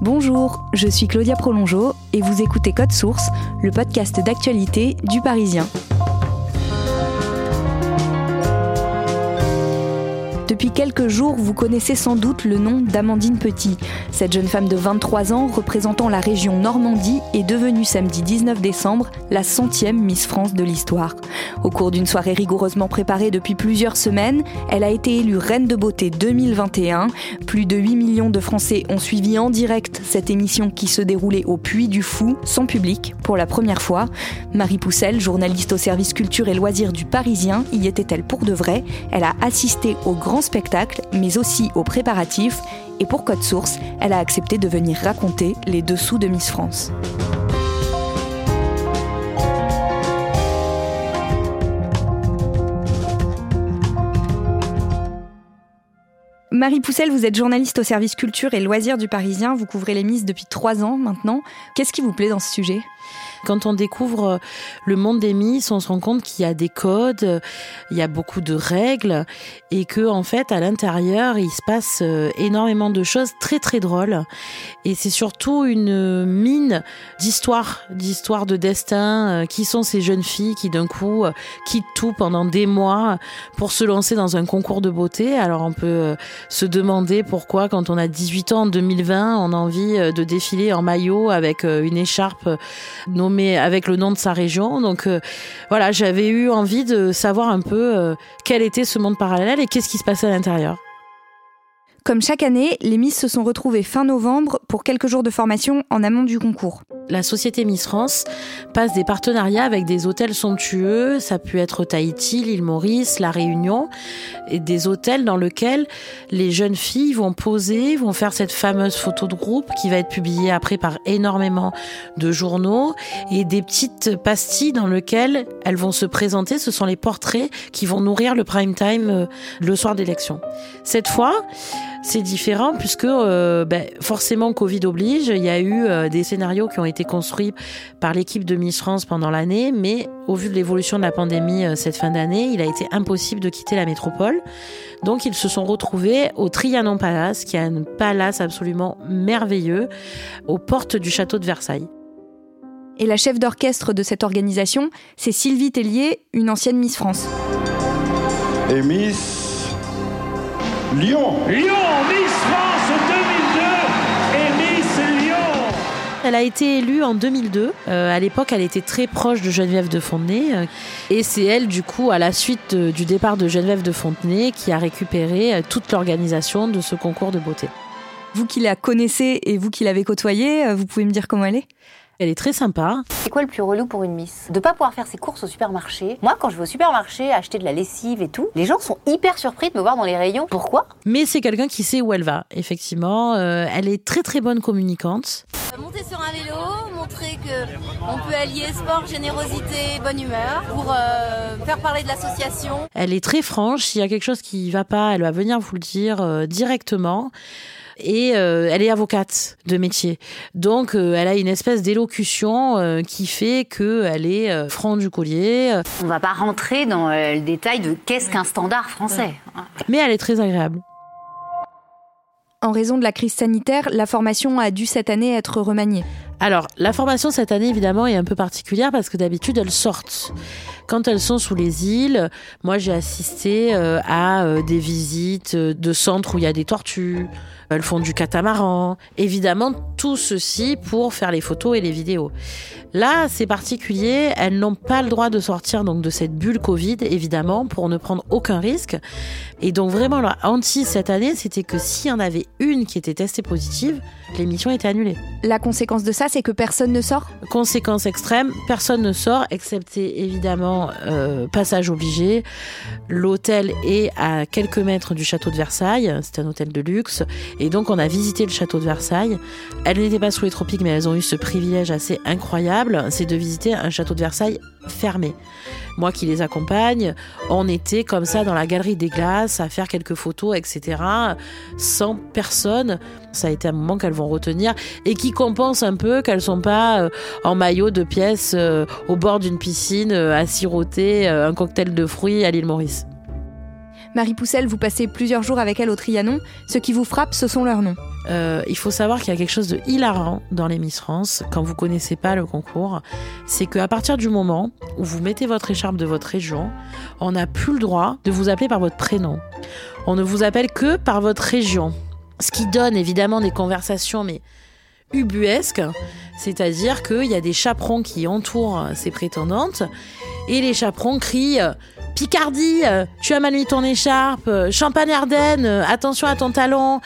Bonjour, je suis Claudia Prolongeau et vous écoutez Code Source, le podcast d'actualité du Parisien. Depuis quelques jours, vous connaissez sans doute le nom d'Amandine Petit. Cette jeune femme de 23 ans, représentant la région Normandie, est devenue samedi 19 décembre la centième Miss France de l'histoire. Au cours d'une soirée rigoureusement préparée depuis plusieurs semaines, elle a été élue Reine de beauté 2021. Plus de 8 millions de Français ont suivi en direct cette émission qui se déroulait au Puy du Fou, sans public, pour la première fois. Marie Poussel, journaliste au service culture et loisirs du Parisien, y était-elle pour de vrai? Elle a assisté au grand mais aussi aux préparatifs. Et pour Code Source, elle a accepté de venir raconter les dessous de Miss France. Marie Poussel, vous êtes journaliste au service culture et loisirs du Parisien. Vous couvrez les Miss depuis trois ans maintenant. Qu'est-ce qui vous plaît dans ce sujet? Quand on découvre euh, le monde des Miss, on se rend compte qu'il y a des codes, il y a beaucoup de règles et que en fait à l'intérieur il se passe euh, énormément de choses très très drôles et c'est surtout une mine d'histoire, d'histoire de destin. Euh, qui sont ces jeunes filles qui d'un coup quittent tout pendant des mois pour se lancer dans un concours de beauté Alors on peut se demander pourquoi quand on a 18 ans en 2020 on a envie de défiler en maillot avec une écharpe nommée mais avec le nom de sa région. Donc euh, voilà, j'avais eu envie de savoir un peu euh, quel était ce monde parallèle et qu'est-ce qui se passait à l'intérieur. Comme chaque année, les Miss se sont retrouvées fin novembre pour quelques jours de formation en amont du concours. La société Miss France passe des partenariats avec des hôtels somptueux, ça peut être Tahiti, l'île Maurice, La Réunion, des hôtels dans lesquels les jeunes filles vont poser, vont faire cette fameuse photo de groupe qui va être publiée après par énormément de journaux, et des petites pastilles dans lesquelles elles vont se présenter, ce sont les portraits qui vont nourrir le prime time euh, le soir d'élection. Cette fois, c'est différent puisque euh, ben, forcément Covid oblige. Il y a eu euh, des scénarios qui ont été construits par l'équipe de Miss France pendant l'année, mais au vu de l'évolution de la pandémie euh, cette fin d'année, il a été impossible de quitter la métropole. Donc ils se sont retrouvés au Trianon Palace, qui est un palace absolument merveilleux, aux portes du château de Versailles. Et la chef d'orchestre de cette organisation, c'est Sylvie Tellier, une ancienne Miss France. Et Miss Lyon. Lyon, Miss France 2002 et Miss Lyon. Elle a été élue en 2002. Euh, à l'époque, elle était très proche de Geneviève de Fontenay. Euh, et c'est elle, du coup, à la suite du départ de Geneviève de Fontenay, qui a récupéré euh, toute l'organisation de ce concours de beauté. Vous qui la connaissez et vous qui l'avez côtoyée, vous pouvez me dire comment elle est? Elle est très sympa. C'est quoi le plus relou pour une miss? De pas pouvoir faire ses courses au supermarché. Moi, quand je vais au supermarché acheter de la lessive et tout, les gens sont hyper surpris de me voir dans les rayons. Pourquoi? Mais c'est quelqu'un qui sait où elle va, effectivement. Euh, elle est très très bonne communicante. Euh, monter sur un vélo, montrer que on peut allier sport, générosité, bonne humeur pour euh, faire parler de l'association. Elle est très franche. S'il y a quelque chose qui va pas, elle va venir vous le dire directement et euh, elle est avocate de métier. Donc euh, elle a une espèce d'élocution euh, qui fait qu'elle est franc du collier. On va pas rentrer dans le détail de qu'est-ce qu'un standard français. Mais elle est très agréable. En raison de la crise sanitaire, la formation a dû cette année être remaniée. Alors, la formation cette année, évidemment, est un peu particulière parce que d'habitude, elles sortent. Quand elles sont sous les îles, moi, j'ai assisté euh, à euh, des visites de centres où il y a des tortues. Elles font du catamaran. Évidemment, tout ceci pour faire les photos et les vidéos. Là, c'est particulier. Elles n'ont pas le droit de sortir donc de cette bulle Covid, évidemment, pour ne prendre aucun risque. Et donc, vraiment, leur anti cette année, c'était que s'il y en avait une qui était testée positive, l'émission était annulée. La conséquence de ça, c'est que personne ne sort? Conséquence extrême, personne ne sort, excepté évidemment euh, passage obligé. L'hôtel est à quelques mètres du château de Versailles, c'est un hôtel de luxe, et donc on a visité le château de Versailles. Elles n'étaient pas sous les tropiques, mais elles ont eu ce privilège assez incroyable, c'est de visiter un château de Versailles fermé. Moi qui les accompagne, on était comme ça dans la galerie des glaces à faire quelques photos, etc. Sans personne. Ça a été un moment qu'elles vont retenir et qui compense un peu qu'elles sont pas euh, en maillot de pièces euh, au bord d'une piscine euh, à siroter un cocktail de fruits à l'île Maurice. Marie Poussel, vous passez plusieurs jours avec elle au Trianon. Ce qui vous frappe, ce sont leurs noms. Euh, il faut savoir qu'il y a quelque chose de hilarant dans les Miss France quand vous connaissez pas le concours. C'est qu'à partir du moment où vous mettez votre écharpe de votre région, on n'a plus le droit de vous appeler par votre prénom. On ne vous appelle que par votre région. Ce qui donne évidemment des conversations, mais ubuesques. C'est-à-dire qu'il y a des chaperons qui entourent ces prétendantes et les chaperons crient Picardie, tu as mal mis ton écharpe, Champagne-Ardenne, attention à ton talon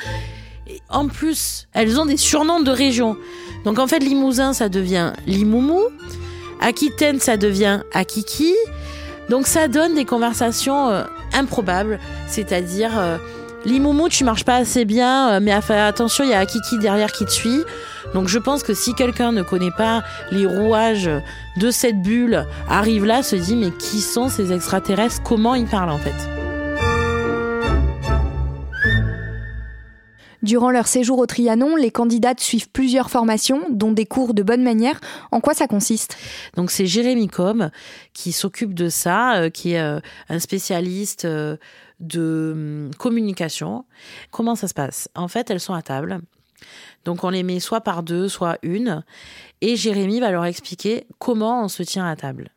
en plus, elles ont des surnoms de région. Donc en fait, Limousin, ça devient Limoumou. Aquitaine, ça devient Akiki. Donc ça donne des conversations euh, improbables. C'est-à-dire, euh, Limoumou, tu marches pas assez bien, euh, mais attention, il y a Akiki derrière qui te suit. Donc je pense que si quelqu'un ne connaît pas les rouages de cette bulle, arrive là, se dit mais qui sont ces extraterrestres? Comment ils parlent en fait? Durant leur séjour au Trianon, les candidates suivent plusieurs formations, dont des cours de bonne manière. En quoi ça consiste? Donc c'est Jérémy Com qui s'occupe de ça, euh, qui est euh, un spécialiste euh, de hum, communication. Comment ça se passe? En fait, elles sont à table. Donc on les met soit par deux, soit une. Et Jérémy va leur expliquer comment on se tient à table.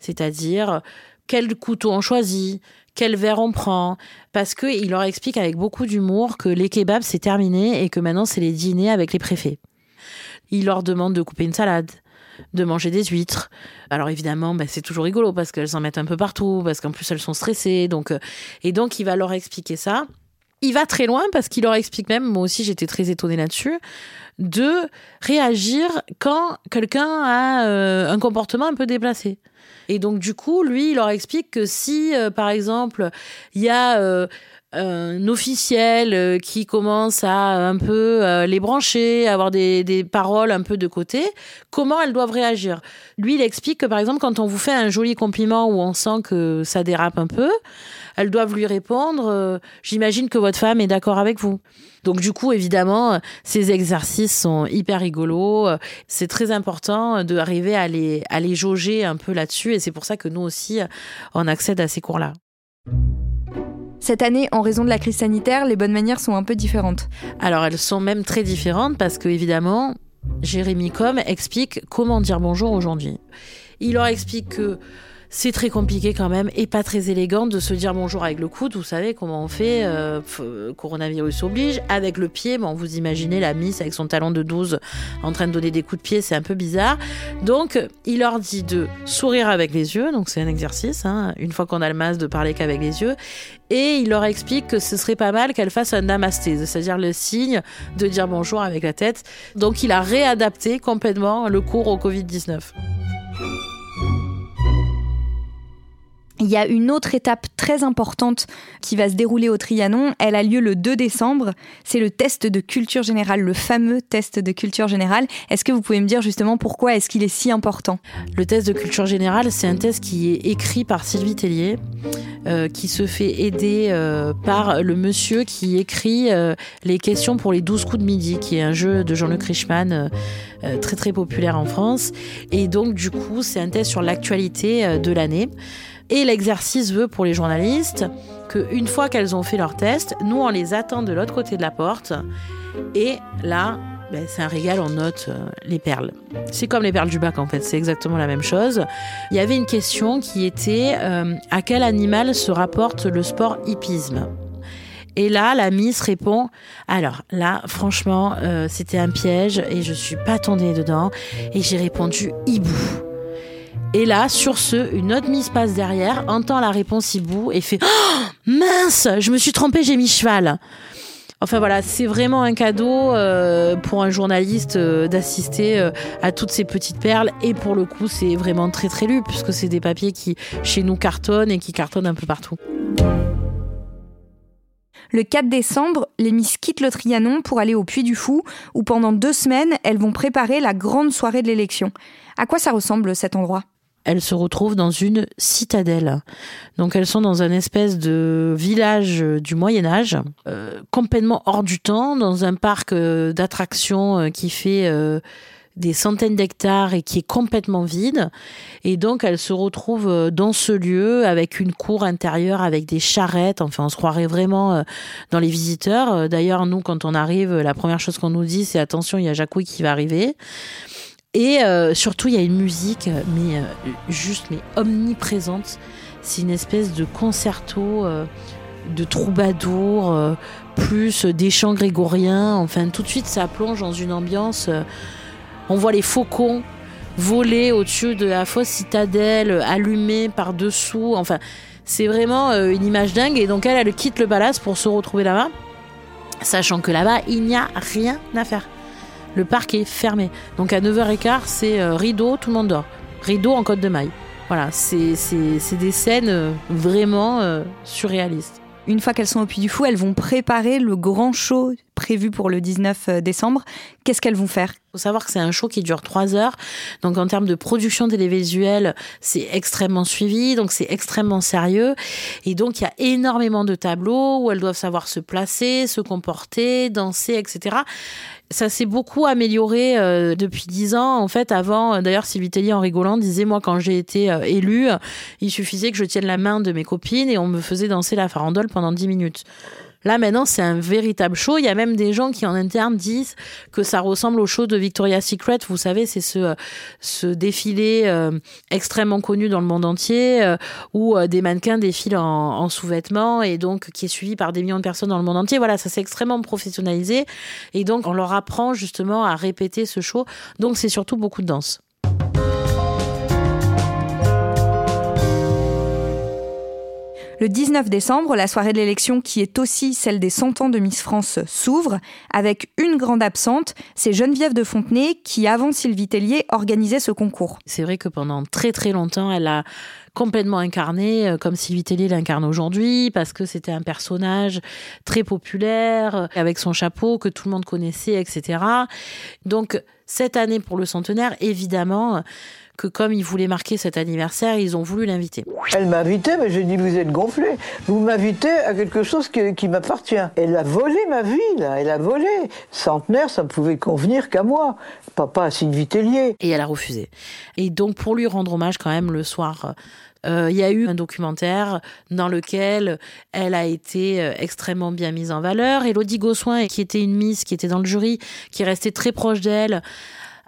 C'est-à-dire quel couteau on choisit, quel verre on prend, parce qu'il leur explique avec beaucoup d'humour que les kebabs c'est terminé et que maintenant c'est les dîners avec les préfets. Il leur demande de couper une salade, de manger des huîtres. Alors évidemment, ben, c'est toujours rigolo parce qu'elles en mettent un peu partout, parce qu'en plus elles sont stressées. Donc, euh, et donc il va leur expliquer ça. Il va très loin parce qu'il leur explique même, moi aussi j'étais très étonnée là-dessus, de réagir quand quelqu'un a euh, un comportement un peu déplacé. Et donc, du coup, lui, il leur explique que si, euh, par exemple, il y a euh, un officiel euh, qui commence à un peu les brancher, avoir des, des, paroles un peu de côté, comment elles doivent réagir? Lui, il explique que, par exemple, quand on vous fait un joli compliment où on sent que ça dérape un peu, elles doivent lui répondre J'imagine que votre femme est d'accord avec vous. Donc du coup, évidemment, ces exercices sont hyper rigolos. C'est très important d'arriver à les, à les jauger un peu là-dessus. Et c'est pour ça que nous aussi, on accède à ces cours-là. Cette année, en raison de la crise sanitaire, les bonnes manières sont un peu différentes. Alors elles sont même très différentes parce que évidemment, Jérémy Com explique comment dire bonjour aujourd'hui. Il leur explique que c'est très compliqué quand même et pas très élégant de se dire bonjour avec le coude. Vous savez comment on fait, euh, coronavirus oblige. Avec le pied, bon, vous imaginez la miss avec son talon de 12 en train de donner des coups de pied, c'est un peu bizarre. Donc, il leur dit de sourire avec les yeux, donc c'est un exercice, hein, une fois qu'on a le masque, de parler qu'avec les yeux. Et il leur explique que ce serait pas mal qu'elle fasse un namasté, c'est-à-dire le signe de dire bonjour avec la tête. Donc, il a réadapté complètement le cours au Covid-19. Il y a une autre étape très importante qui va se dérouler au Trianon. Elle a lieu le 2 décembre. C'est le test de culture générale, le fameux test de culture générale. Est-ce que vous pouvez me dire justement pourquoi est-ce qu'il est si important? Le test de culture générale, c'est un test qui est écrit par Sylvie Tellier, euh, qui se fait aider euh, par le monsieur qui écrit euh, les questions pour les 12 coups de midi, qui est un jeu de Jean-Luc Reichmann très très populaire en France. Et donc du coup, c'est un test sur l'actualité de l'année. Et l'exercice veut pour les journalistes qu'une fois qu'elles ont fait leur test, nous on les attend de l'autre côté de la porte. Et là, ben, c'est un régal, on note euh, les perles. C'est comme les perles du bac en fait, c'est exactement la même chose. Il y avait une question qui était euh, à quel animal se rapporte le sport hippisme? Et là, la Miss répond Alors là, franchement, euh, c'était un piège et je suis pas tombée dedans. Et j'ai répondu hibou. Et là, sur ce, une autre Miss passe derrière, entend la réponse hibou et fait oh, Mince, je me suis trompée, j'ai mis cheval. Enfin voilà, c'est vraiment un cadeau euh, pour un journaliste euh, d'assister euh, à toutes ces petites perles. Et pour le coup, c'est vraiment très très lu, puisque c'est des papiers qui, chez nous, cartonnent et qui cartonnent un peu partout. Le 4 décembre, les Miss quittent le Trianon pour aller au Puy du Fou, où pendant deux semaines, elles vont préparer la grande soirée de l'élection. À quoi ça ressemble cet endroit? Elles se retrouvent dans une citadelle. Donc elles sont dans un espèce de village du Moyen Âge, euh, complètement hors du temps, dans un parc euh, d'attractions euh, qui fait des centaines d'hectares et qui est complètement vide. Et donc elles se retrouvent dans ce lieu avec une cour intérieure, avec des charrettes. Enfin, on se croirait vraiment dans les visiteurs. D'ailleurs, nous, quand on arrive, la première chose qu'on nous dit, c'est attention, il y a Jacouille qui va arriver. Et euh, surtout, il y a une musique, mais euh, juste, mais omniprésente. C'est une espèce de concerto euh, de troubadour, plus des chants grégoriens. Enfin, tout de suite, ça plonge dans une ambiance. on voit les faucons voler au-dessus de la fausse citadelle, allumés par-dessous. Enfin, c'est vraiment une image dingue. Et donc, elle, elle quitte le palace pour se retrouver là-bas, sachant que là-bas, il n'y a rien à faire le parc est fermé. Donc à 9h15, c'est euh, rideau, tout le monde dort. Rideau en côte de maille. Voilà, c'est des scènes euh, vraiment euh, surréalistes. Une fois qu'elles sont au Puy du Fou, elles vont préparer le grand show prévu pour le 19 décembre. Qu'est-ce qu'elles vont faire? Faut savoir que c'est un show qui dure trois heures. Donc en termes de production télévisuelle, c'est extrêmement suivi, donc c'est extrêmement sérieux. Et donc il y a énormément de tableaux où elles doivent savoir se placer, se comporter, danser, etc ça s'est beaucoup amélioré euh, depuis dix ans. En fait, avant, euh, d'ailleurs, Sylvie Tellier, en rigolant, disait moi, quand j'ai été euh, élue, il suffisait que je tienne la main de mes copines et on me faisait danser la farandole pendant dix minutes. Là, maintenant, c'est un véritable show. Il y a même des gens qui, en interne, disent que ça ressemble au show de Victoria's Secret. Vous savez, c'est ce, ce défilé euh, extrêmement connu dans le monde entier euh, où euh, des mannequins défilent en, en sous-vêtements et donc qui est suivi par des millions de personnes dans le monde entier. Voilà, ça s'est extrêmement professionnalisé. Et donc, on leur apprend justement à répéter ce show. Donc, c'est surtout beaucoup de danse. Le 19 décembre, la soirée de l'élection, qui est aussi celle des 100 ans de Miss France, s'ouvre avec une grande absente, c'est Geneviève de Fontenay qui, avant Sylvie Tellier, organisait ce concours. C'est vrai que pendant très très longtemps, elle a complètement incarné euh, comme Sylvie Tellier l'incarne aujourd'hui parce que c'était un personnage très populaire euh, avec son chapeau que tout le monde connaissait, etc. Donc cette année pour le centenaire, évidemment, que comme ils voulaient marquer cet anniversaire, ils ont voulu l'inviter. Elle m'a invité, mais j'ai dit vous êtes gonflé. Vous m'invitez à quelque chose qui, m'appartient. Elle a volé ma vie, là. Elle a volé. Centenaire, ça ne pouvait convenir qu'à moi, papa à Sylvie Tellier. Et elle a refusé. Et donc pour lui rendre hommage quand même le soir. Euh, il y a eu un documentaire dans lequel elle a été euh, extrêmement bien mise en valeur. Elodie Gossoin, qui était une Miss, qui était dans le jury, qui restait très proche d'elle,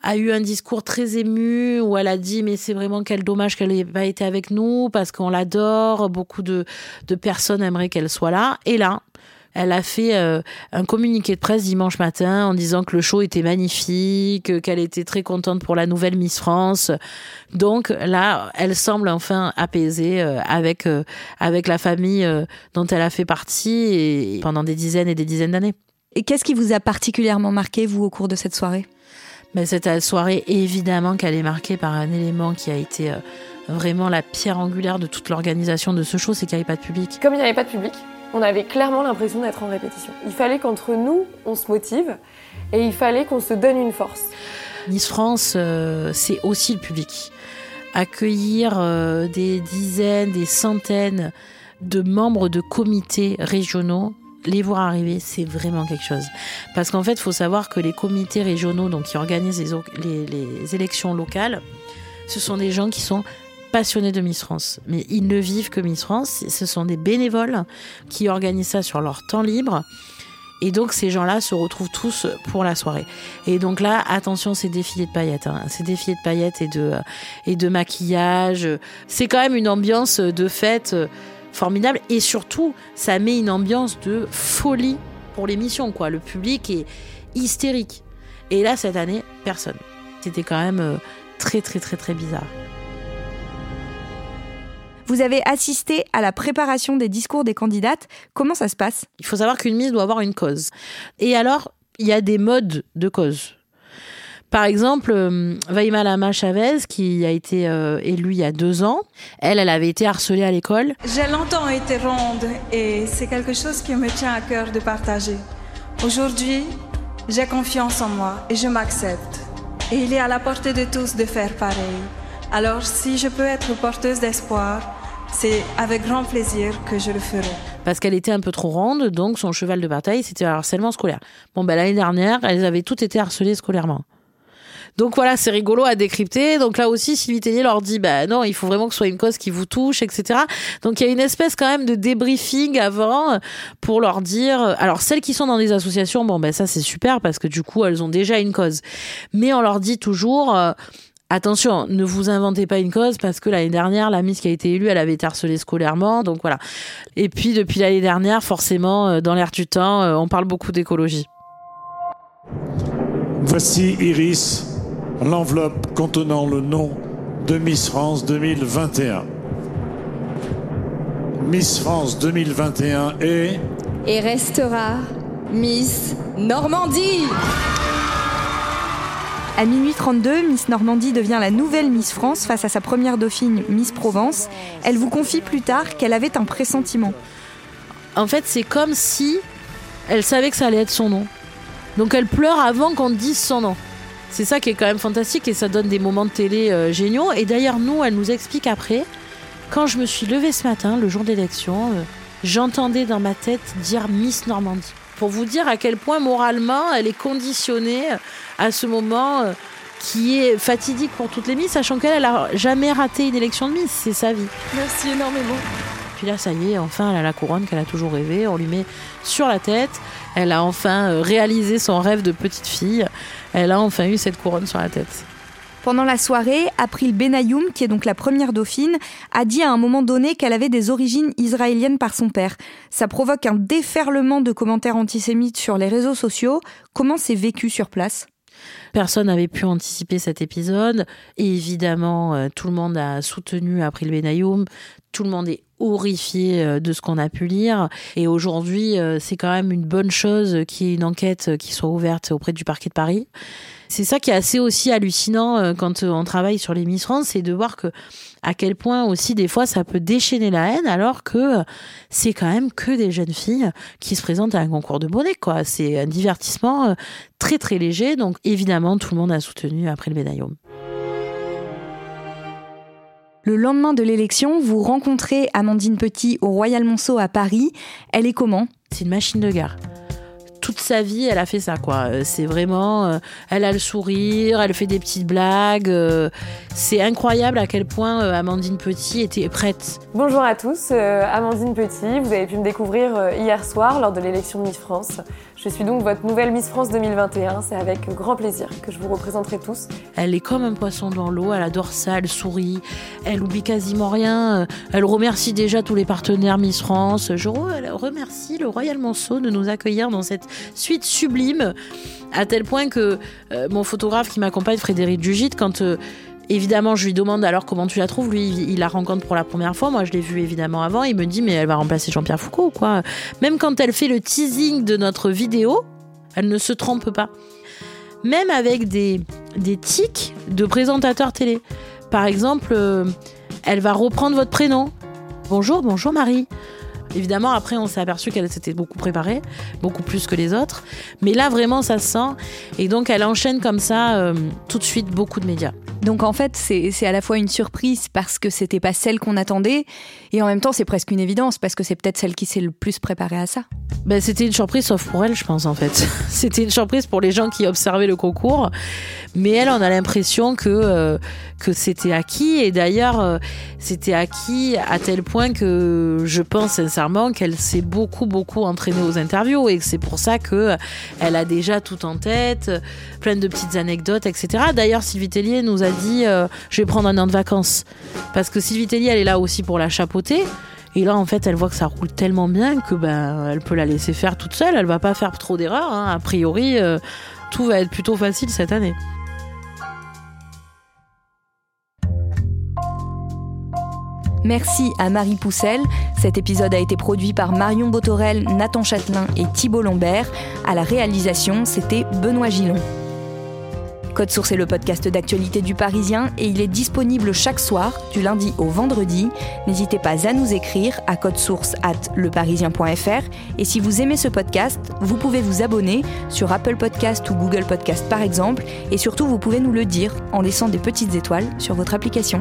a eu un discours très ému où elle a dit mais c'est vraiment quel dommage qu'elle n'ait pas été avec nous parce qu'on l'adore, beaucoup de, de personnes aimeraient qu'elle soit là. Et là, elle a fait euh, un communiqué de presse dimanche matin en disant que le show était magnifique, qu'elle était très contente pour la nouvelle Miss France. Donc là, elle semble enfin apaisée euh, avec euh, avec la famille dont elle a fait partie et pendant des dizaines et des dizaines d'années. Et qu'est-ce qui vous a particulièrement marqué vous au cours de cette soirée? Mais cette soirée, évidemment qu'elle est marquée par un élément qui a été euh, vraiment la pierre angulaire de toute l'organisation de ce show, c'est qu'il n'y avait pas de public. Comme il n'y avait pas de public, on avait clairement l'impression d'être en répétition. Il fallait qu'entre nous, on se motive et il fallait qu'on se donne une force. Nice France, euh, c'est aussi le public. Accueillir euh, des dizaines, des centaines de membres de comités régionaux, les voir arriver, c'est vraiment quelque chose. Parce qu'en fait, il faut savoir que les comités régionaux, donc qui organisent les, élections locales, ce sont des gens qui sont passionnés de Miss France. Mais ils ne vivent que Miss France. Ce sont des bénévoles qui organisent ça sur leur temps libre. Et donc ces gens-là se retrouvent tous pour la soirée. Et donc là, attention, c'est défilé de paillettes, hein. c'est défilé de paillettes et de et de maquillage. C'est quand même une ambiance de fête formidable et surtout, ça met une ambiance de folie pour l'émission. Quoi, le public est hystérique. Et là, cette année, personne. C'était quand même euh, très très très très bizarre. Vous avez assisté à la préparation des discours des candidates. Comment ça se passe? Il faut savoir qu'une mise doit avoir une cause. Et alors, il y a des modes de cause. Par exemple, euh, Vaima Lama Chavez, qui a été euh, élue il y a deux ans, elle, elle avait été harcelée à l'école. J'ai longtemps été ronde et c'est quelque chose qui me tient à cœur de partager. Aujourd'hui, j'ai confiance en moi et je m'accepte. Et il est à la portée de tous de faire pareil. Alors si je peux être porteuse d'espoir, c'est avec grand plaisir que je le ferai. Parce qu'elle était un peu trop ronde, donc son cheval de bataille, c'était le harcèlement scolaire. Bon, ben, l'année dernière, elles avaient toutes été harcelées scolairement. Donc voilà, c'est rigolo à décrypter. Donc là aussi, Sylvie Tellier leur dit, bah non, il faut vraiment que ce soit une cause qui vous touche, etc. Donc il y a une espèce quand même de débriefing avant pour leur dire. Alors celles qui sont dans des associations, bon ben ça c'est super parce que du coup elles ont déjà une cause. Mais on leur dit toujours. Euh, Attention, ne vous inventez pas une cause parce que l'année dernière, la Miss qui a été élue, elle avait été harcelée scolairement. Donc voilà. Et puis depuis l'année dernière, forcément, euh, dans l'air du temps, euh, on parle beaucoup d'écologie. Voici Iris, l'enveloppe contenant le nom de Miss France 2021. Miss France 2021 est... Et restera Miss Normandie. À minuit 32, Miss Normandie devient la nouvelle Miss France face à sa première dauphine, Miss Provence. Elle vous confie plus tard qu'elle avait un pressentiment. En fait, c'est comme si elle savait que ça allait être son nom. Donc elle pleure avant qu'on dise son nom. C'est ça qui est quand même fantastique et ça donne des moments de télé euh, géniaux. Et d'ailleurs, nous, elle nous explique après, quand je me suis levée ce matin, le jour d'élection, euh, j'entendais dans ma tête dire Miss Normandie pour vous dire à quel point moralement elle est conditionnée à ce moment euh, qui est fatidique pour toutes les Miss, sachant qu'elle n'a jamais raté une élection de Miss, c'est sa vie. Merci énormément. Puis là, ça y est, enfin, elle a la couronne qu'elle a toujours rêvé, on lui met sur la tête. Elle a enfin euh, réalisé son rêve de petite fille. Elle a enfin eu cette couronne sur la tête. Pendant la soirée, April Benayoum, qui est donc la première dauphine, a dit à un moment donné qu'elle avait des origines israéliennes par son père. Ça provoque un déferlement de commentaires antisémites sur les réseaux sociaux. Comment c'est vécu sur place? Personne n'avait pu anticiper cet épisode. Et évidemment, euh, tout le monde a soutenu April Benayoum. Tout le monde est horrifié euh, de ce qu'on a pu lire. Et aujourd'hui, euh, c'est quand même une bonne chose qu'il y ait une enquête qui soit ouverte auprès du parquet de Paris. C'est ça qui est assez aussi hallucinant quand on travaille sur les Miss France, c'est de voir que à quel point aussi des fois ça peut déchaîner la haine alors que euh, c'est quand même que des jeunes filles qui se présentent à un concours de bonnet quoi. C'est un divertissement très très léger donc évidemment tout le monde a soutenu après le médaillon. Le lendemain de l'élection, vous rencontrez Amandine Petit au Royal Monceau à Paris. Elle est comment? C'est une machine de gare toute sa vie, elle a fait ça, quoi. Euh, c'est vraiment, euh, elle a le sourire, elle fait des petites blagues. Euh, c'est incroyable à quel point Amandine Petit était prête. Bonjour à tous, Amandine Petit. Vous avez pu me découvrir hier soir lors de l'élection de Miss France. Je suis donc votre nouvelle Miss France 2021. C'est avec grand plaisir que je vous représenterai tous. Elle est comme un poisson dans l'eau. Elle adore ça. Elle sourit. Elle oublie quasiment rien. Elle remercie déjà tous les partenaires Miss France. Je remercie le Royal Monceau de nous accueillir dans cette suite sublime. À tel point que euh, mon photographe qui m'accompagne, Frédéric Dugit, quand euh, Évidemment, je lui demande alors comment tu la trouves. Lui, il la rencontre pour la première fois. Moi, je l'ai vue évidemment avant. Il me dit, mais elle va remplacer Jean-Pierre Foucault, quoi? Même quand elle fait le teasing de notre vidéo, elle ne se trompe pas. Même avec des, des tics de présentateur télé. Par exemple, euh, elle va reprendre votre prénom. Bonjour, bonjour Marie. Évidemment, après, on s'est aperçu qu'elle s'était beaucoup préparée, beaucoup plus que les autres. Mais là, vraiment, ça se sent. Et donc, elle enchaîne comme ça, euh, tout de suite, beaucoup de médias Donc en fait, c'est à la fois une surprise parce que c'était pas celle qu'on attendait, et en même temps, c'est presque une évidence parce que c'est peut-être celle qui s'est le plus préparée à ça. Ben, c'était une surprise, sauf pour elle, je pense, en fait. c'était une surprise pour les gens qui observaient le concours. Mais elle, on a l'impression que, euh, que c'était acquis. Et d'ailleurs, euh, c'était acquis à tel point que je pense qu'elle s'est beaucoup, beaucoup entraînée aux interviews. Et c'est pour ça que elle a déjà tout en tête, plein de petites anecdotes, etc. D'ailleurs, Sylvie Tellier nous a dit euh, Je vais prendre un an de vacances. Parce que Sylvie Tellier, elle est là aussi pour la chapeauter. Et là, en fait, elle voit que ça roule tellement bien que ben, elle peut la laisser faire toute seule. Elle va pas faire trop d'erreurs. Hein. A priori, euh, tout va être plutôt facile cette année. Merci à Marie Poussel. Cet épisode a été produit par Marion Botorel, Nathan Châtelain et Thibault Lambert. À la réalisation, c'était Benoît Gillon. Code Source est le podcast d'actualité du Parisien et il est disponible chaque soir, du lundi au vendredi. N'hésitez pas à nous écrire à source at leparisien.fr et si vous aimez ce podcast, vous pouvez vous abonner sur Apple Podcast ou Google Podcast par exemple et surtout vous pouvez nous le dire en laissant des petites étoiles sur votre application.